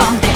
up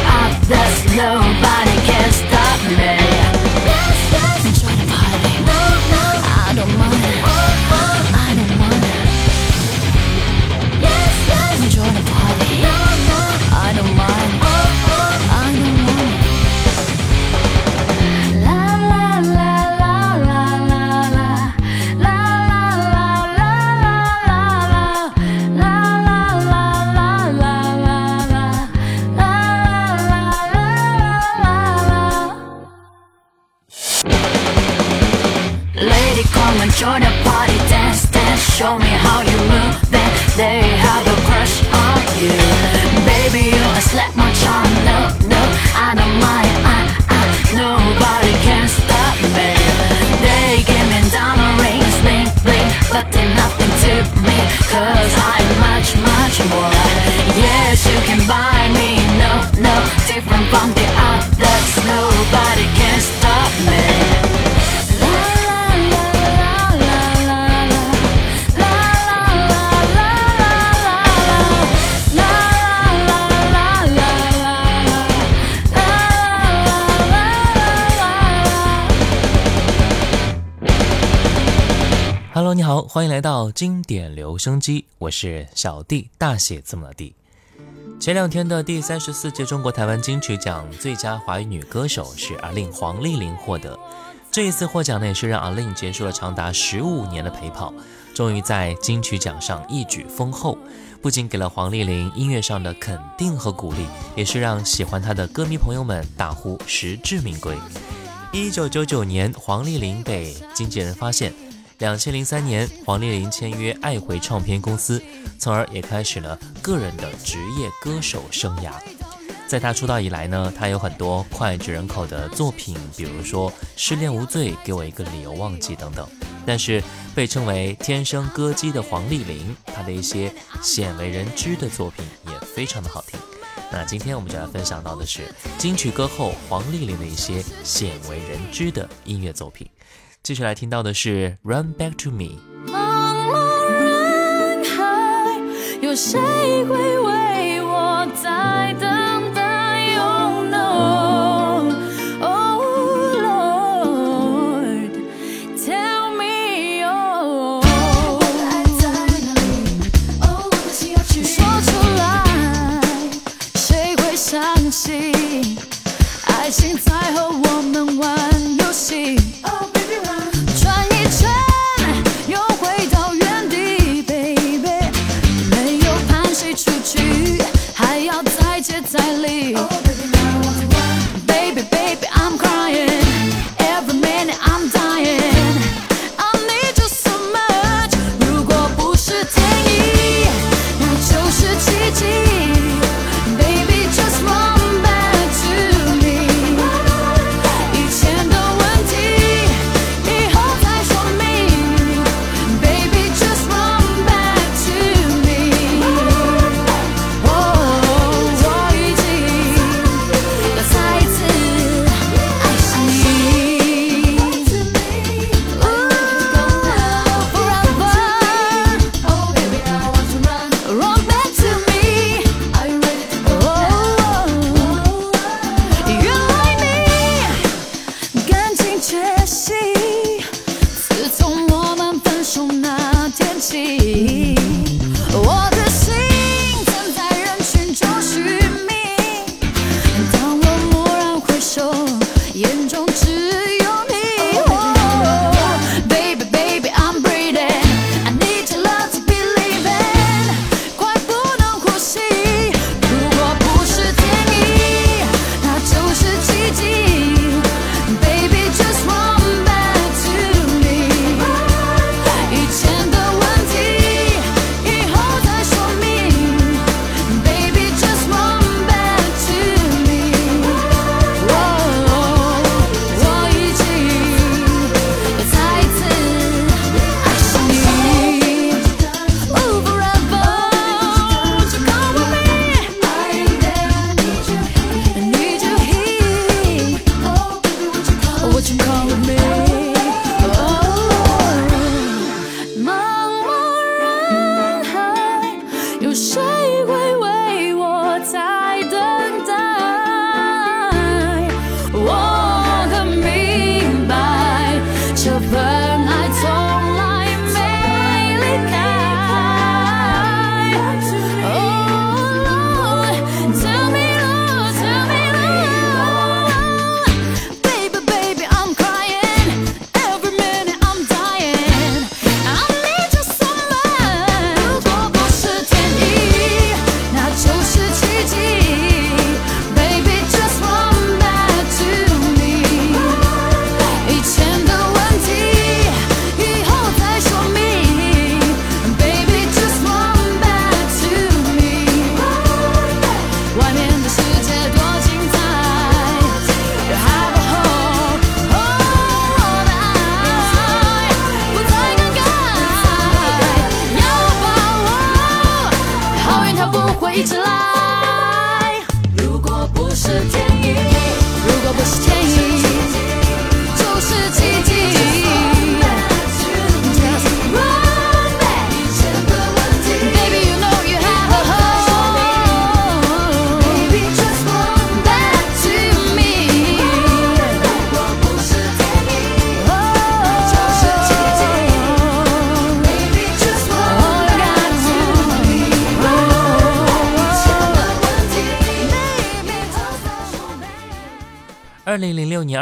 好，欢迎来到经典留声机，我是小弟，大写字母的弟。前两天的第三十四届中国台湾金曲奖最佳华语女歌手是阿令黄丽玲获得。这一次获奖呢，也是让阿令结束了长达十五年的陪跑，终于在金曲奖上一举封后。不仅给了黄丽玲音乐上的肯定和鼓励，也是让喜欢她的歌迷朋友们大呼实至名归。一九九九年，黄丽玲被经纪人发现。两千零三年，黄丽玲签约爱回唱片公司，从而也开始了个人的职业歌手生涯。在她出道以来呢，她有很多脍炙人口的作品，比如说《失恋无罪》、《给我一个理由忘记》等等。但是被称为“天生歌姬”的黄丽玲，她的一些鲜为人知的作品也非常的好听。那今天我们就来分享到的是金曲歌后黄丽玲的一些鲜为人知的音乐作品。接下来听到的是《Run Back to Me》。茫茫人海，有谁会为我在等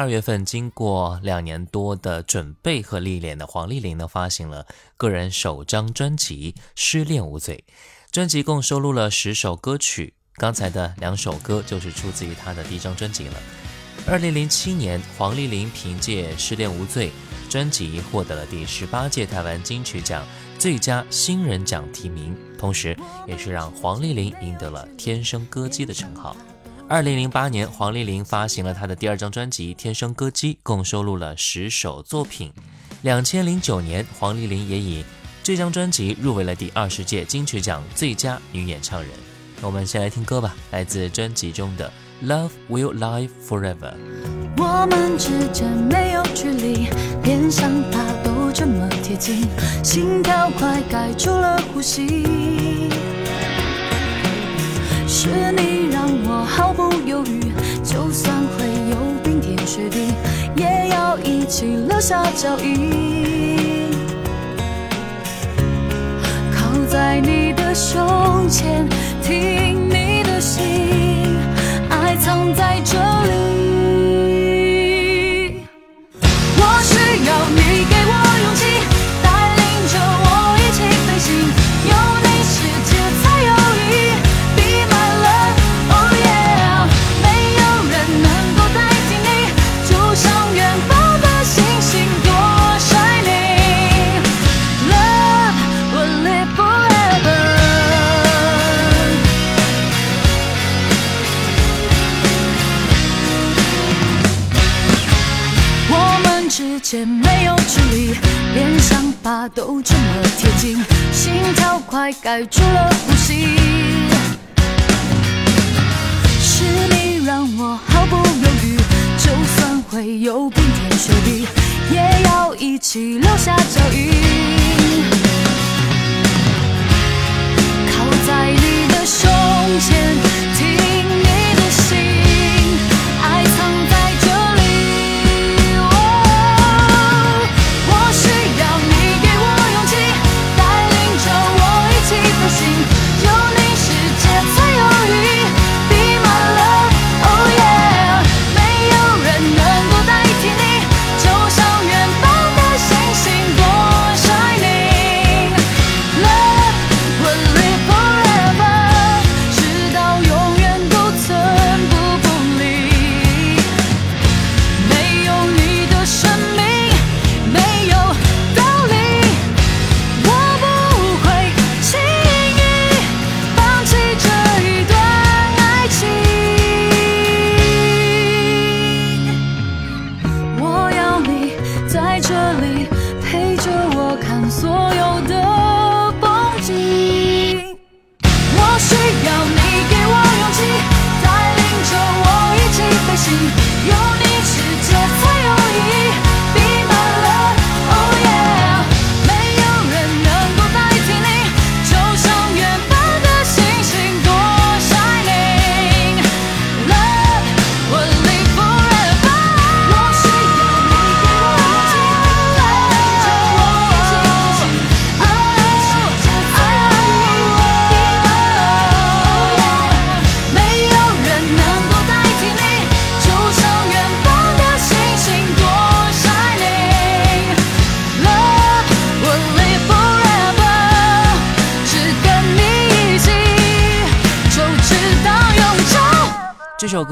二月份，经过两年多的准备和历练的黄丽玲呢，发行了个人首张专辑《失恋无罪》。专辑共收录了十首歌曲，刚才的两首歌就是出自于她的第一张专辑了。二零零七年，黄丽玲凭借《失恋无罪》专辑获得了第十八届台湾金曲奖最佳新人奖提名，同时也是让黄丽玲赢得了“天生歌姬”的称号。二零零八年，黄丽玲发行了她的第二张专辑《天生歌姬》，共收录了十首作品。两千零九年，黄丽玲也以这张专辑入围了第二十届金曲奖最佳女演唱人。我们先来听歌吧，来自专辑中的《Love Will Live Forever》。我们之间没有距离，连想法都这么贴近，心跳快盖住了呼吸。是你让我毫不犹豫，就算会有冰天雪地，也要一起留下脚印。靠在你的胸前，听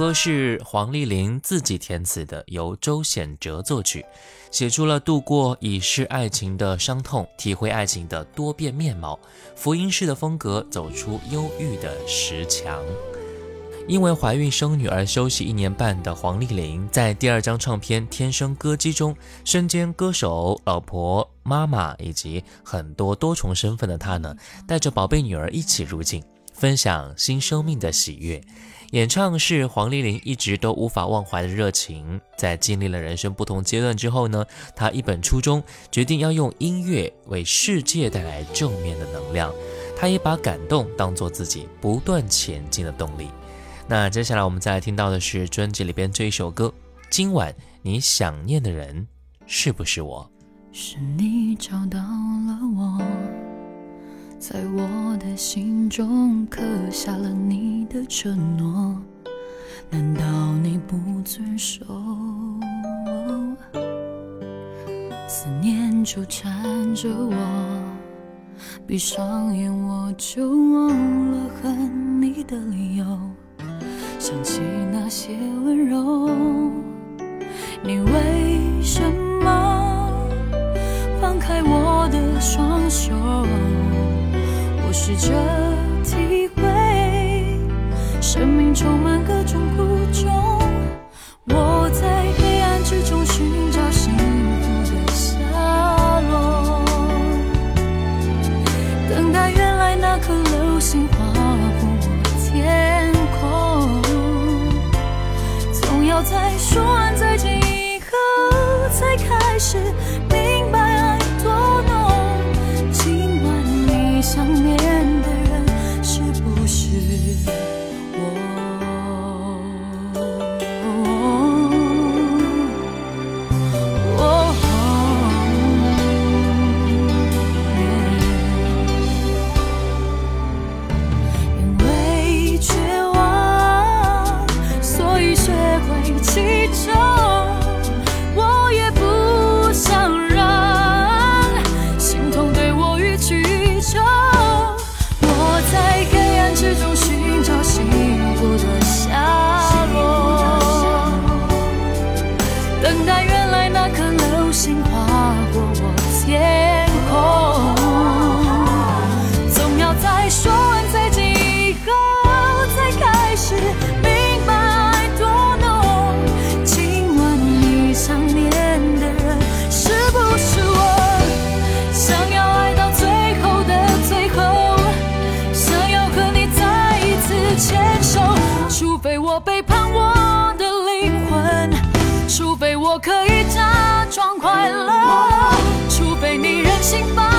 歌是黄丽玲自己填词的，由周显哲作曲，写出了度过已逝爱情的伤痛，体会爱情的多变面貌，福音式的风格走出忧郁的石墙。因为怀孕生女而休息一年半的黄丽玲，在第二张唱片《天生歌姬》中，身兼歌手、老婆、妈妈以及很多多重身份的她呢，带着宝贝女儿一起入境，分享新生命的喜悦。演唱是黄丽玲一直都无法忘怀的热情。在经历了人生不同阶段之后呢，她一本初衷，决定要用音乐为世界带来正面的能量。她也把感动当做自己不断前进的动力。那接下来我们再来听到的是专辑里边这一首歌。今晚你想念的人是不是我？是你找到了我，在我的心中刻下了你的承诺，难道你不遵守？思念纠缠着我，闭上眼我就忘了恨你的理由，想起那些温柔，你为什么？放开我的双手，试着体会，生命充满各种苦衷。我在黑暗之中寻找幸福的下落，等待原来那颗流星划过我天空。总要在说完再见以后，才开始心房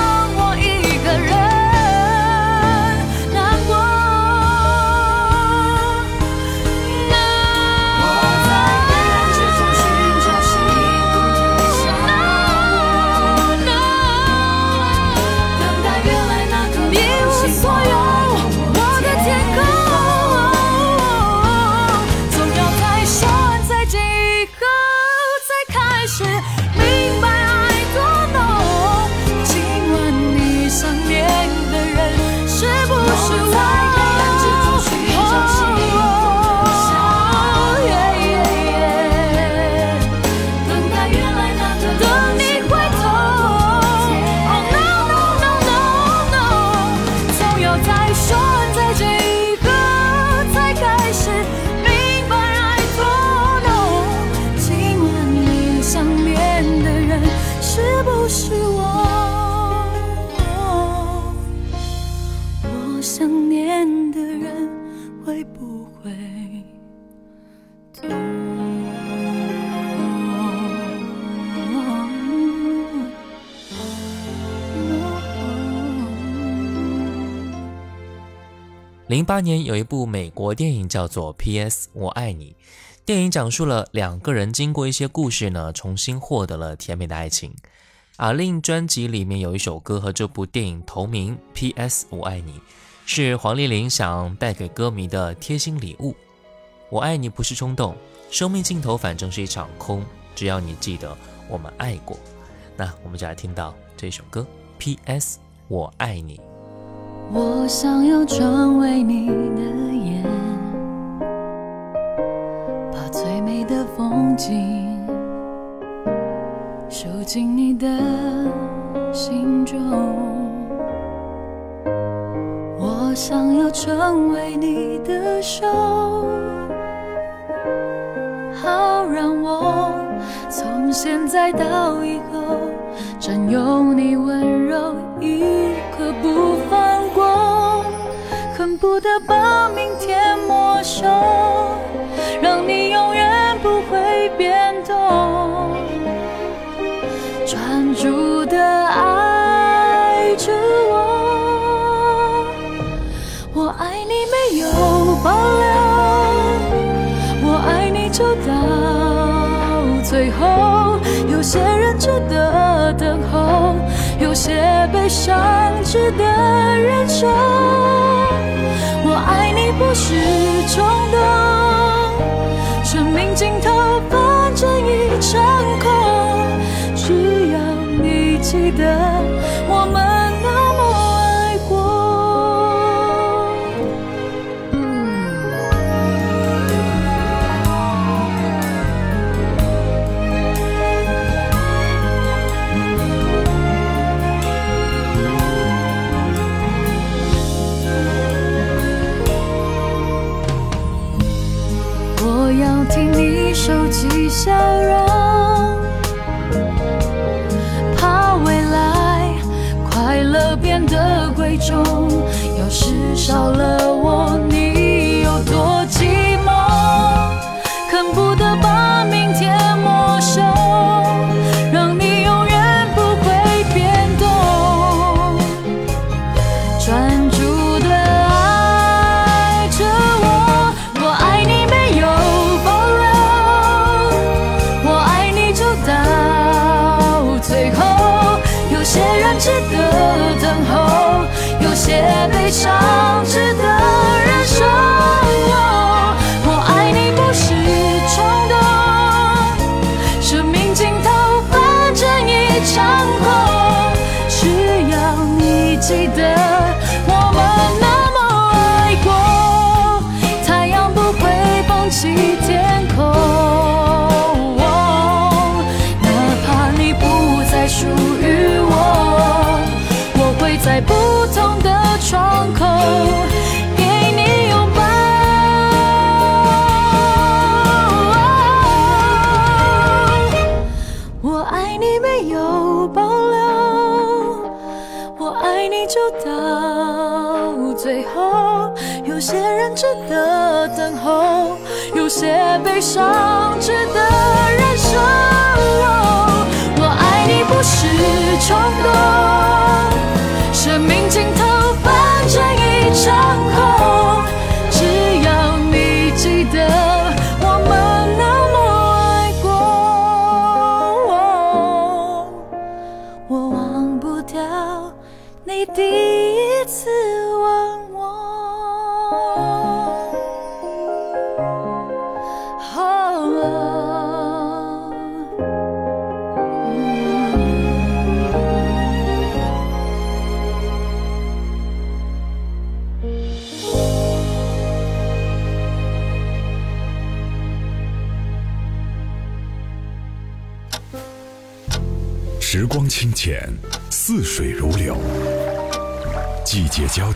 零八年有一部美国电影叫做《P.S. 我爱你》，电影讲述了两个人经过一些故事呢，重新获得了甜美的爱情。阿令专辑里面有一首歌和这部电影同名，《P.S. 我爱你》，是黄丽玲想带给歌迷的贴心礼物。我爱你不是冲动，生命尽头反正是一场空，只要你记得我们爱过。那我们就来听到这首歌，《P.S. 我爱你》。我想要成为你的眼，把最美的风景收进你的心中。我想要成为你的手，好让我从现在到以后占有你温柔一不得把明天没收，让你永远不会变动，专注的爱着我。我爱你没有保留，我爱你就到最后。有些人值得等候，有些悲伤值得忍受。不是冲动，生命尽头反正一场空，只要你记得我们。些悲 Oh.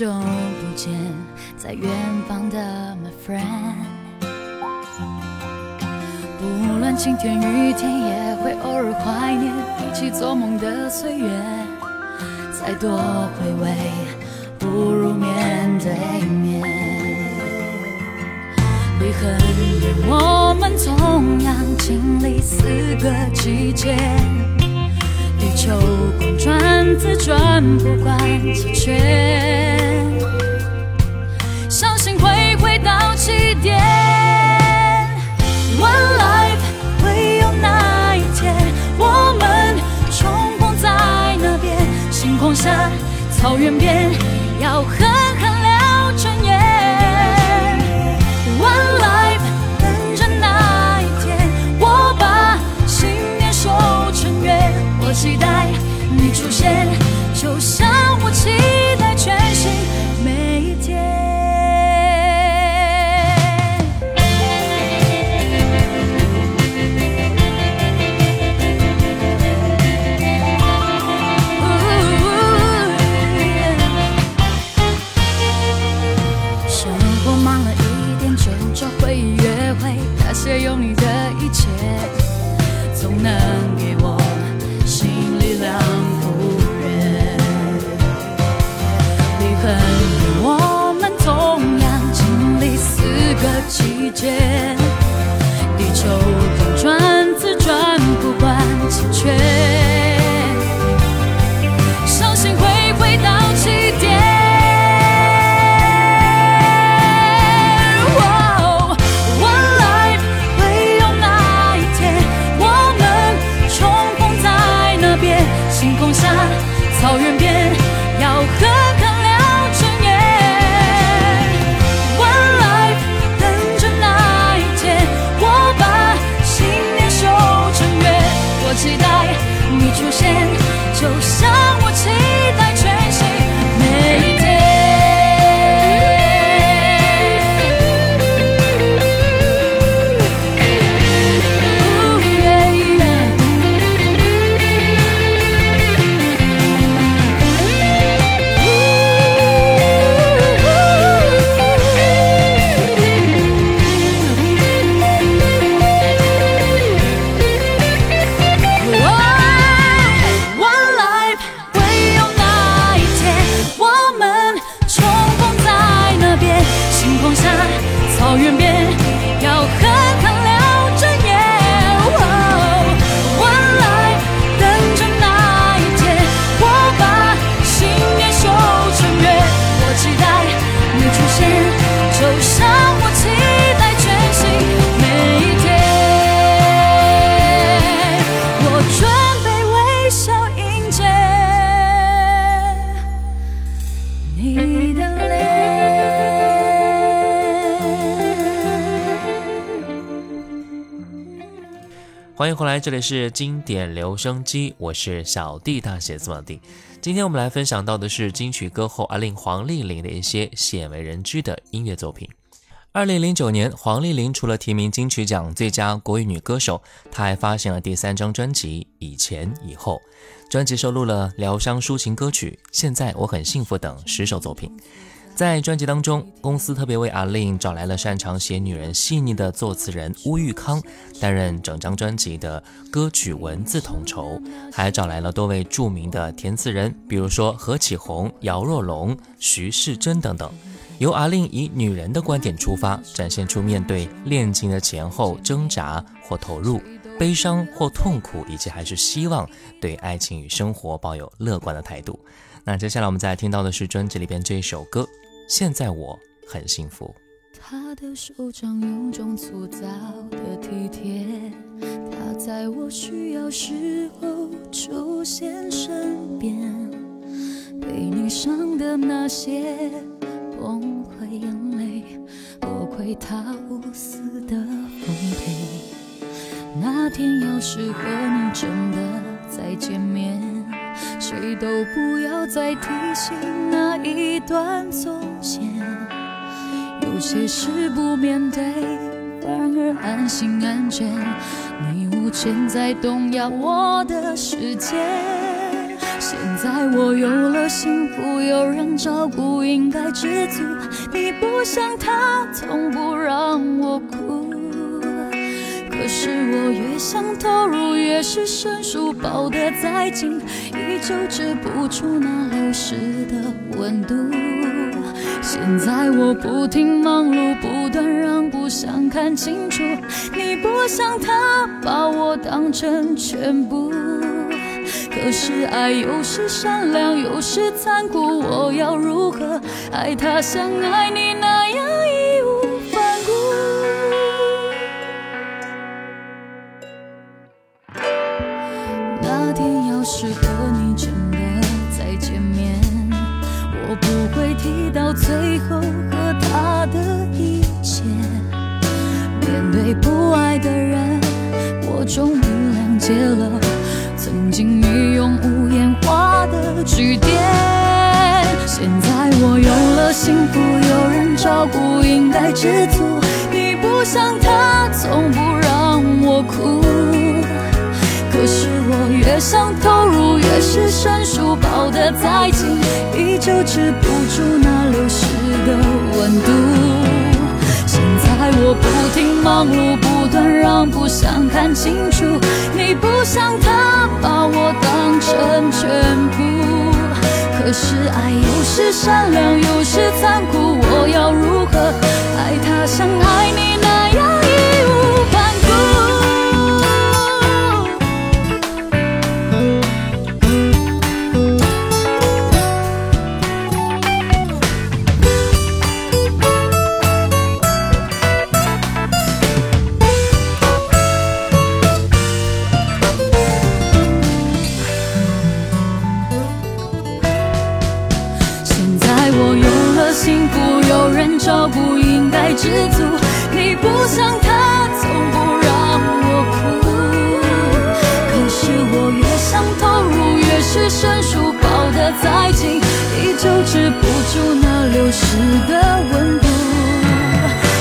久不见，在远方的 my friend。不论晴天雨天，也会偶尔怀念一起做梦的岁月。再多回味，不如面对面。离恨远，我们同样经历四个季节。地球公转自转，不管几圈，相信会回到起点。One life，会有那一天，我们重逢在那边，星空下，草原边，要和欢迎回来，这里是经典留声机，我是小弟大写字母弟。今天我们来分享到的是金曲歌后阿令黄丽玲的一些鲜为人知的音乐作品。二零零九年，黄丽玲除了提名金曲奖最佳国语女歌手，她还发行了第三张专辑《以前以后》，专辑收录了疗伤抒情歌曲《现在我很幸福》等十首作品。在专辑当中，公司特别为阿令找来了擅长写女人细腻的作词人乌玉康，担任整张专辑的歌曲文字统筹，还找来了多位著名的填词人，比如说何启宏、姚若龙、徐世珍等等，由阿令以女人的观点出发，展现出面对恋情的前后挣扎或投入、悲伤或痛苦，以及还是希望对爱情与生活抱有乐观的态度。那接下来我们再听到的是专辑里边这一首歌。现在我很幸福。他的手掌有种粗糙的体贴，他在我需要时候出现身边，被你伤的那些崩溃眼泪，多亏他无私的奉陪。那天要是和你真的再见面。谁都不要再提醒那一段从前，有些事不面对，反而安心安全。你无权再动摇我的世界。现在我有了幸福，有人照顾，应该知足。你不像他，从不让我哭。可是我越想投入，越是生疏，抱得再紧，依旧止不住那流失的温度。现在我不停忙碌，不断让步，想看清楚，你不像他把我当成全部。可是爱有时善良，有时残酷，我要如何爱他像爱你那样是和你真的再见面，我不会提到最后和他的一切。面对不爱的人，我终于谅解了曾经你用无言画的句点。现在我有了幸福，有人照顾，应该知足。你不像他，从不让我哭。越想投入，越是生疏，抱得再紧，依旧止不住那流失的温度。现在我不停忙碌，不断让步，想看清楚，你不像他把我当成全部。可是爱有时善良，有时残酷，我要如何爱他像爱你那样不住那流失的温度。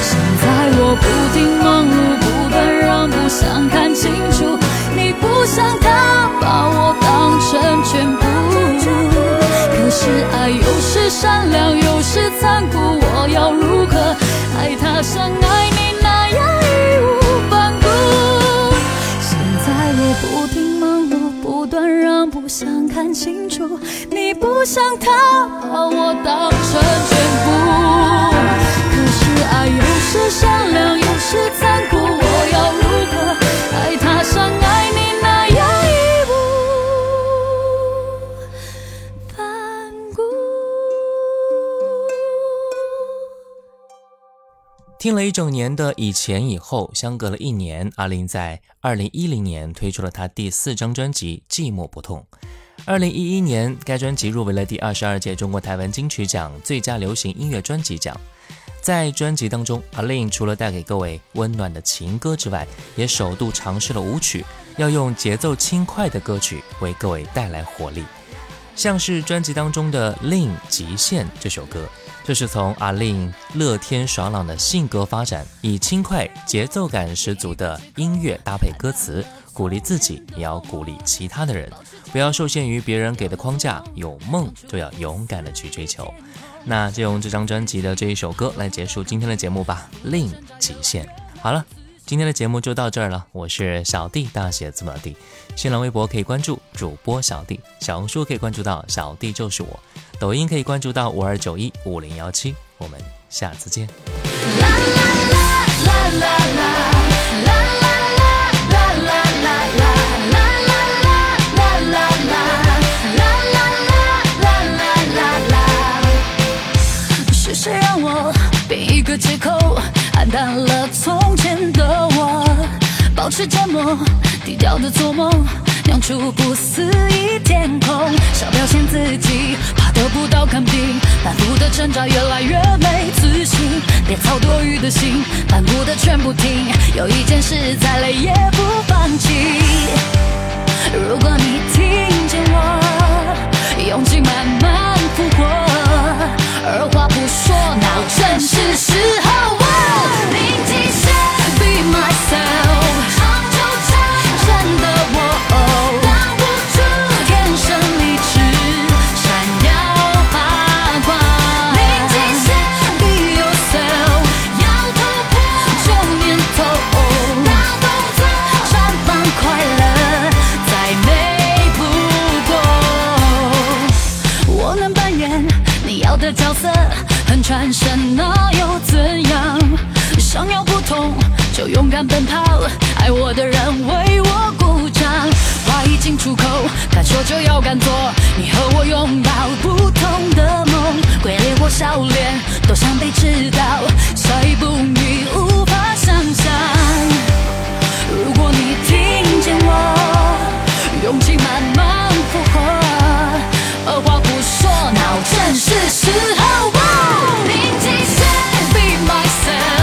现在我不停忙碌，不断让步，想看清楚，你不像他，把我当成全部。可是爱有时善良，有时残酷，我要如何？爱他像爱你那样义无反顾。现在我不停忙碌，不断让步，想看清楚，你不像他把我当成全部。可是爱有时善良，有时残酷，我要如何爱他像爱你？听了一整年的以前以后，相隔了一年，阿令在二零一零年推出了他第四张专辑《寂寞不痛》。二零一一年，该专辑入围了第二十二届中国台湾金曲奖最佳流行音乐专辑奖。在专辑当中，阿令除了带给各位温暖的情歌之外，也首度尝试了舞曲，要用节奏轻快的歌曲为各位带来活力，像是专辑当中的《令极限》这首歌。这是从阿令乐天爽朗的性格发展，以轻快、节奏感十足的音乐搭配歌词，鼓励自己，也要鼓励其他的人，不要受限于别人给的框架，有梦就要勇敢的去追求。那就用这张专辑的这一首歌来结束今天的节目吧，《另极限》。好了，今天的节目就到这儿了。我是小弟，大写字母 D。新浪微博可以关注主播小弟，小红书可以关注到小弟就是我，抖音可以关注到五二九一五零幺七。我们下次见。是淡了从前的我，保持沉默，低调的做梦，酿出不思议天空，少表现自己，怕得不到肯定，反复的挣扎越来越没自信，别操多余的心，反复的全部听，有一件事再累也不放弃。如果你听见我，勇气慢慢复活，二话不说，now 正是时候。零极限，be myself，转身那又怎样？想要不同，就勇敢奔跑。爱我的人为我鼓掌。话已经出口，敢说就要敢做。你和我拥抱不同的梦，鬼脸或笑脸，都想被知道。谁不你无法想象。如果你听见我，勇气慢慢复活。二话不说，脑转是时候。myself